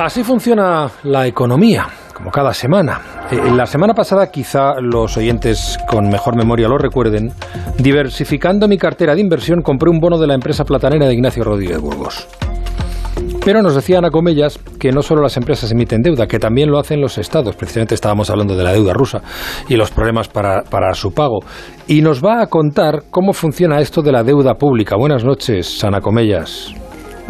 Así funciona la economía, como cada semana. Eh, la semana pasada, quizá los oyentes con mejor memoria lo recuerden, diversificando mi cartera de inversión compré un bono de la empresa platanera de Ignacio Rodríguez Burgos. Pero nos decía Ana Comellas que no solo las empresas emiten deuda, que también lo hacen los estados. Precisamente estábamos hablando de la deuda rusa y los problemas para, para su pago. Y nos va a contar cómo funciona esto de la deuda pública. Buenas noches, Ana Comellas.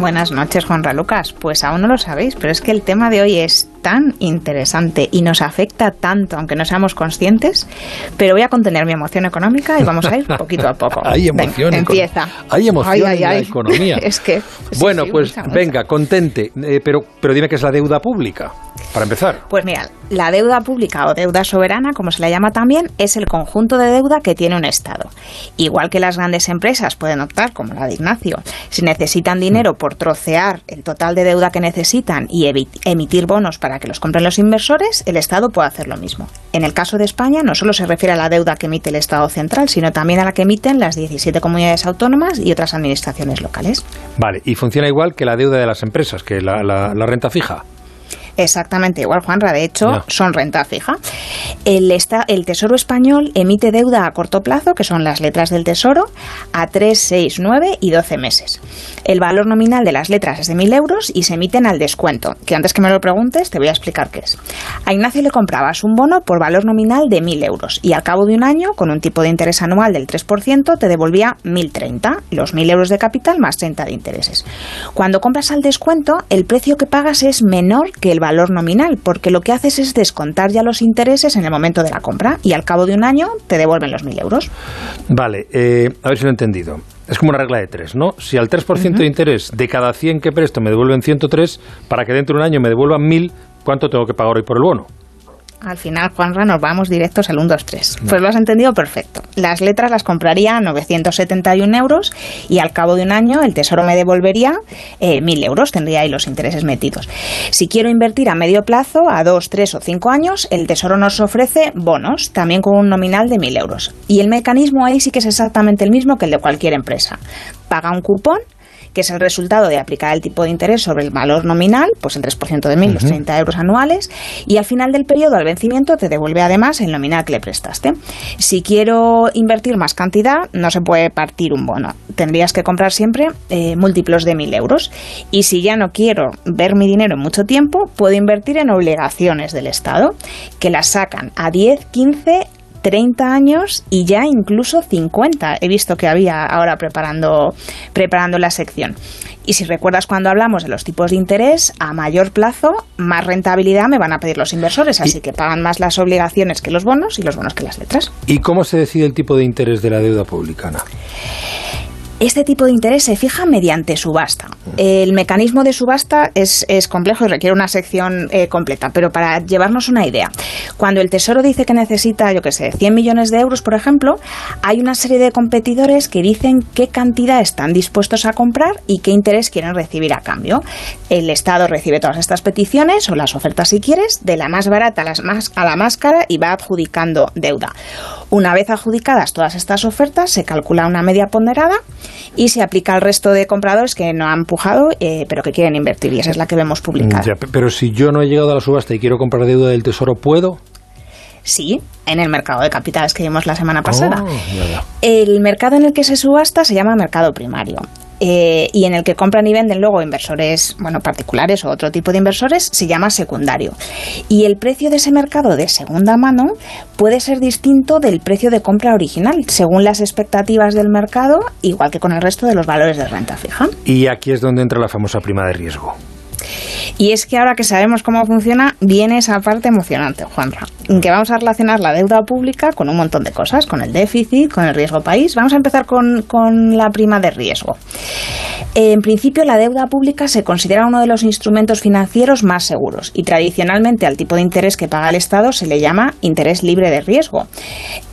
Buenas noches, Juanra Lucas. Pues aún no lo sabéis, pero es que el tema de hoy es tan interesante y nos afecta tanto, aunque no seamos conscientes, pero voy a contener mi emoción económica y vamos a ir poquito a poco. hay emoción. empieza. Hay emoción en la economía. es que... bueno, pues venga, contente, eh, pero, pero dime qué es la deuda pública, para empezar. Pues mira, la deuda pública o deuda soberana, como se la llama también, es el conjunto de deuda que tiene un Estado. Igual que las grandes empresas pueden optar, como la de Ignacio, si necesitan dinero por trocear el total de deuda que necesitan y emitir bonos para que los compren los inversores, el Estado puede hacer lo mismo. En el caso de España, no solo se refiere a la deuda que emite el Estado central, sino también a la que emiten las 17 comunidades autónomas y otras administraciones locales. Vale, y funciona igual que la deuda de las empresas, que la renta fija. Exactamente igual, Juanra. De hecho, son renta fija. El, el Tesoro español emite deuda a corto plazo, que son las letras del Tesoro, a 3, 6, 9 y 12 meses. El valor nominal de las letras es de 1.000 euros y se emiten al descuento, que antes que me lo preguntes te voy a explicar qué es. A Ignacio le comprabas un bono por valor nominal de 1.000 euros y al cabo de un año, con un tipo de interés anual del 3%, te devolvía 1.030, los 1.000 euros de capital más 30 de intereses. Cuando compras al descuento, el precio que pagas es menor que el valor nominal, porque lo que haces es descontar ya los intereses en el momento de la compra y al cabo de un año te devuelven los 1.000 euros. Vale, eh, a ver si lo he entendido. Es como una regla de tres, ¿no? Si al 3% de interés de cada 100 que presto me devuelven 103, para que dentro de un año me devuelvan 1.000, ¿cuánto tengo que pagar hoy por el bono? Al final, Juanra, nos vamos directos al 1, 2, 3. Pues lo has entendido perfecto. Las letras las compraría a 971 euros y al cabo de un año el Tesoro me devolvería eh, 1.000 euros, tendría ahí los intereses metidos. Si quiero invertir a medio plazo, a 2, 3 o 5 años, el Tesoro nos ofrece bonos, también con un nominal de 1.000 euros. Y el mecanismo ahí sí que es exactamente el mismo que el de cualquier empresa. Paga un cupón que es el resultado de aplicar el tipo de interés sobre el valor nominal, pues el 3% de mil, los 30 euros anuales, y al final del periodo, al vencimiento, te devuelve además el nominal que le prestaste. Si quiero invertir más cantidad, no se puede partir un bono. Tendrías que comprar siempre eh, múltiplos de mil euros. Y si ya no quiero ver mi dinero en mucho tiempo, puedo invertir en obligaciones del Estado, que las sacan a 10, 15 30 años y ya incluso 50. He visto que había ahora preparando, preparando la sección. Y si recuerdas cuando hablamos de los tipos de interés, a mayor plazo, más rentabilidad me van a pedir los inversores, así que pagan más las obligaciones que los bonos y los bonos que las letras. ¿Y cómo se decide el tipo de interés de la deuda pública? Este tipo de interés se fija mediante subasta. El mecanismo de subasta es, complejo y requiere una sección eh, completa, pero para llevarnos una idea, cuando el Tesoro dice que necesita, yo qué sé, 100 millones de euros, por ejemplo, hay una serie de competidores que dicen qué cantidad están dispuestos a comprar y qué interés quieren recibir a cambio. El Estado recibe todas estas peticiones o las ofertas, si quieres, de la más barata a, las más, a la más cara y va adjudicando deuda. Una vez adjudicadas todas estas ofertas, se calcula una media ponderada y se aplica al resto de compradores que no han empujado, eh, pero que quieren invertir, y esa es la que vemos publicada. pero si yo no he llegado a la subasta y quiero comprar deuda del Tesoro, ¿puedo? Sí, en el mercado de capitales que vimos la semana pasada. Oh, el mercado en el que se subasta se llama mercado primario. Eh, y en el que compran y venden luego inversores, bueno, particulares o otro tipo de inversores, se llama secundario. Y el precio de ese mercado de segunda mano puede ser distinto del precio de compra original, según las expectativas del mercado, igual que con el resto de los valores de renta fija. Y aquí es donde entra la famosa prima de riesgo. Y es que ahora que sabemos cómo funciona, viene esa parte emocionante, Juanra, que vamos a relacionar la deuda pública con un montón de cosas, con el déficit, con el riesgo país. Vamos a empezar con, con la prima de riesgo. En principio, la deuda pública se considera uno de los instrumentos financieros más seguros y tradicionalmente al tipo de interés que paga el Estado se le llama interés libre de riesgo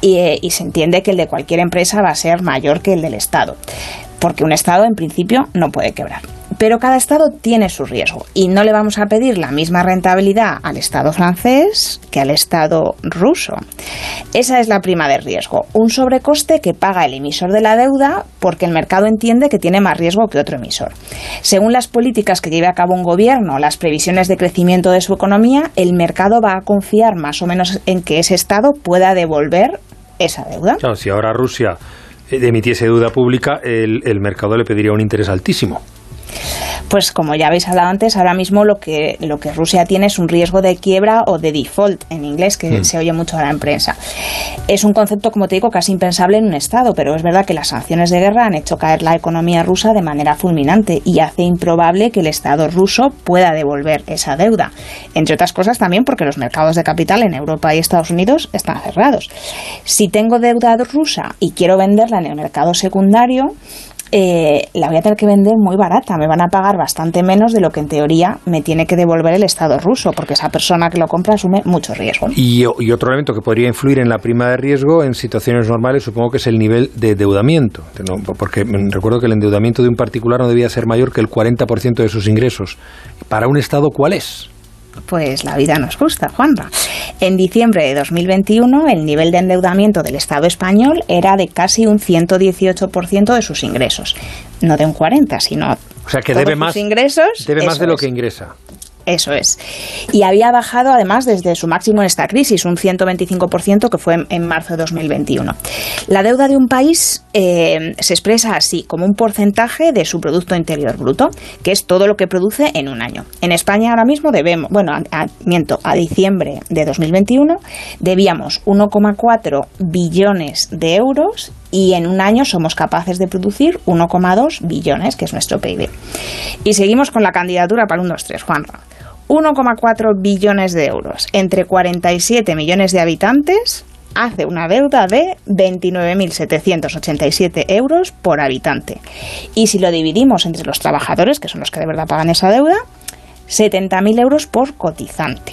y, eh, y se entiende que el de cualquier empresa va a ser mayor que el del Estado porque un Estado en principio no puede quebrar. Pero cada Estado tiene su riesgo y no le vamos a pedir la misma rentabilidad al Estado francés que al Estado ruso. Esa es la prima de riesgo, un sobrecoste que paga el emisor de la deuda porque el mercado entiende que tiene más riesgo que otro emisor. Según las políticas que lleve a cabo un gobierno, las previsiones de crecimiento de su economía, el mercado va a confiar más o menos en que ese Estado pueda devolver esa deuda. Si ahora Rusia eh, emitiese deuda pública, el mercado le pediría un interés altísimo. Pues como ya habéis hablado antes, ahora mismo lo que, lo que Rusia tiene es un riesgo de quiebra o de default en inglés, que mm. se oye mucho ahora en prensa. Es un concepto, como te digo, casi impensable en un Estado, pero es verdad que las sanciones de guerra han hecho caer la economía rusa de manera fulminante y hace improbable que el Estado ruso pueda devolver esa deuda. Entre otras cosas también porque los mercados de capital en Europa y Estados Unidos están cerrados. Si tengo deuda rusa y quiero venderla en el mercado secundario, eh, la voy a tener que vender muy barata. Me van a pagar bastante menos de lo que en teoría me tiene que devolver el Estado ruso, porque esa persona que lo compra asume mucho riesgo. Y, otro elemento que podría influir en la prima de riesgo en situaciones normales supongo que es el nivel de endeudamiento. Porque recuerdo que el endeudamiento de un particular no debía ser mayor que el 40% de sus ingresos. ¿Para un Estado cuál es? Pues la vida nos gusta, Juanra. En diciembre de 2021, el nivel de endeudamiento del Estado español era de casi un 118% de sus ingresos. No de un 40, sino o sea, que debe más, ingresos. Debe más de lo que ingresa. Eso es. Y había bajado además desde su máximo en esta crisis, un 125% que fue en, marzo de 2021. La deuda de un país eh, se expresa así, como un porcentaje de su Producto Interior Bruto, que es todo lo que produce en un año. En España ahora mismo debemos, bueno, a, miento, a diciembre de 2021 debíamos 1,4 billones de euros y en un año somos capaces de producir 1,2 billones, que es nuestro PIB. Y seguimos con la candidatura para un 2-3, Juanra. 1,4 billones de euros entre 47 millones de habitantes hace una deuda de 29.787 euros por habitante. Y si lo dividimos entre los trabajadores, que son los que de verdad pagan esa deuda, 70.000 euros por cotizante.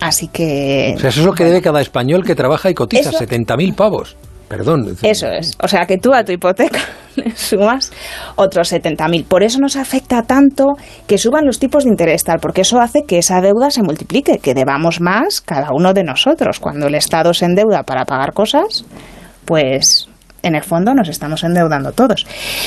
Así que... O sea, eso es lo que debe cada español que trabaja y cotiza, 70.000 pavos. Perdón. Eso es. O sea, que tú a tu hipoteca sumas otros 70.000. Por eso nos afecta tanto que suban los tipos de interés, tal, porque eso hace que esa deuda se multiplique, que debamos más cada uno de nosotros. Cuando el Estado se endeuda para pagar cosas, pues en el fondo nos estamos endeudando todos.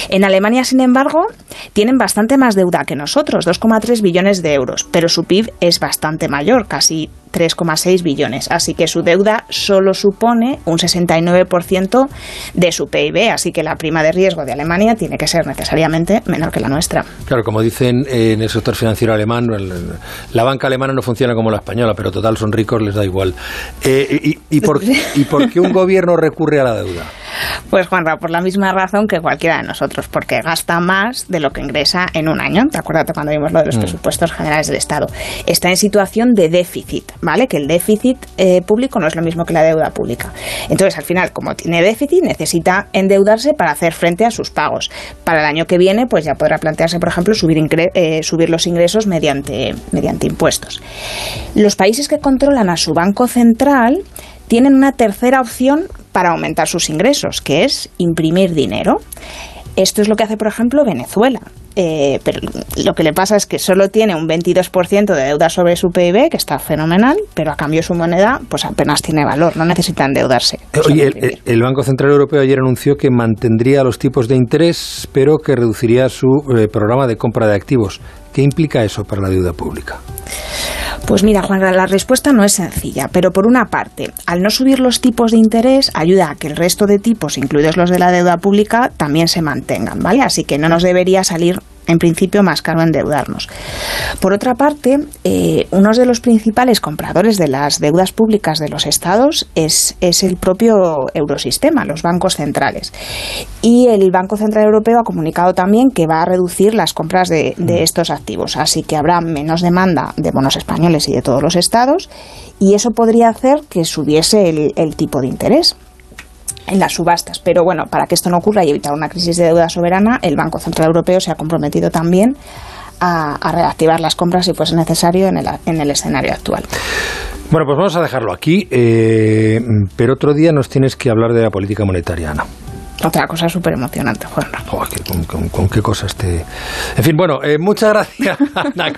En Alemania, sin embargo, tienen bastante más deuda que nosotros, 2,3 billones de euros, pero su PIB es bastante mayor, casi 3,6 billones. Así que su deuda solo supone un 69% de su PIB. Así que la prima de riesgo de Alemania tiene que ser necesariamente menor que la nuestra. Claro, como dicen en el sector financiero alemán, la banca alemana no funciona como la española, pero total son ricos, les da igual. Eh, y, por, ¿Y por qué un gobierno recurre a la deuda? Pues Juanra, por la misma razón que cualquiera de nosotros, porque gasta más de lo que ingresa en un año. ¿Te acuerdas cuando vimos lo de los mm. presupuestos generales del Estado? Está en situación de déficit, ¿vale? Que el déficit eh, público no es lo mismo que la deuda pública. Entonces, al final, como tiene déficit, necesita endeudarse para hacer frente a sus pagos. Para el año que viene, pues ya podrá plantearse, por ejemplo, subir, eh, subir los ingresos mediante, mediante impuestos. Los países que controlan a su Banco Central tienen una tercera opción para aumentar sus ingresos, que es imprimir dinero. Esto es lo que hace, por ejemplo, Venezuela. Eh, pero lo que le pasa es que solo tiene un 22% de deuda sobre su PIB, que está fenomenal, pero a cambio su moneda pues apenas tiene valor, no necesita endeudarse. Eh, oye, el, Banco Central Europeo ayer anunció que mantendría los tipos de interés, pero que reduciría su eh, programa de compra de activos. ¿Qué implica eso para la deuda pública? Pues mira, Juan, la respuesta no es sencilla, pero por una parte, al no subir los tipos de interés, ayuda a que el resto de tipos, incluidos los de la deuda pública, también se mantengan, ¿vale? Así que no nos debería salir en principio más caro endeudarnos. Por otra parte, eh, uno de los principales compradores de las deudas públicas de los estados es, es, el propio eurosistema, los bancos centrales. Y el Banco Central Europeo ha comunicado también que va a reducir las compras de, de mm. estos activos, así que habrá menos demanda de bonos españoles y de todos los estados, y eso podría hacer que subiese el, el tipo de interés en las subastas. Pero bueno, para que esto no ocurra y evitar una crisis de deuda soberana, el Banco Central Europeo se ha comprometido también a, reactivar las compras si fuese necesario en el, en el escenario actual. Bueno, pues vamos a dejarlo aquí, eh, pero otro día nos tienes que hablar de la política monetaria. Otra cosa súper emocionante, Juan. con, qué cosas te...? En fin, bueno, eh, muchas gracias, Ana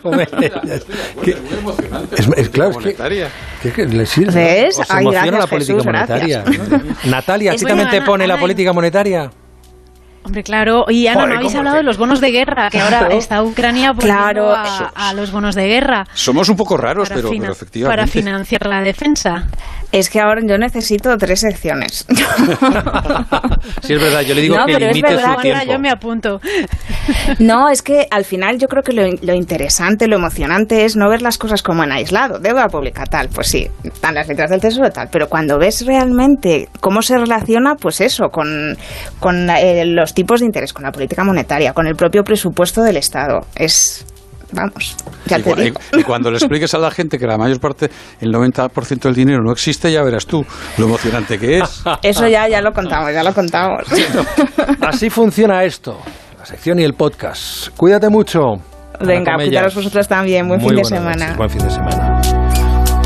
es, es, claro, es que, que, le sirve. ¿Ves? emociona la política monetaria. Natalia, ¿a ti también te pone la política monetaria? Hombre, claro. Y Ana, no habéis hablado de los bonos de guerra, que ahora está Ucrania claro. a, los bonos de guerra. Somos un poco raros, pero, efectivamente. Para financiar la defensa. Es que ahora yo necesito tres secciones. sí, es verdad. Yo le digo que limite su tiempo. Yo me apunto. No, es que al final yo creo que lo, interesante, lo emocionante es no ver las cosas como en aislado. Deuda pública, tal. Pues sí, están las letras del tesoro, tal. Pero cuando ves realmente cómo se relaciona, pues eso, con, con eh, los tipos de interés, con la política monetaria, con el propio presupuesto del Estado. Es vamos, ya te digo. Y, cuando le expliques a la gente que la mayor parte, el 90% del dinero no existe, ya verás tú lo emocionante que es. Eso ya, ya lo contamos, ya lo contamos. Así funciona esto, la sección y el podcast. Cuídate mucho. Venga, cuidaros vosotros también. Buen fin de semana. buen fin de semana.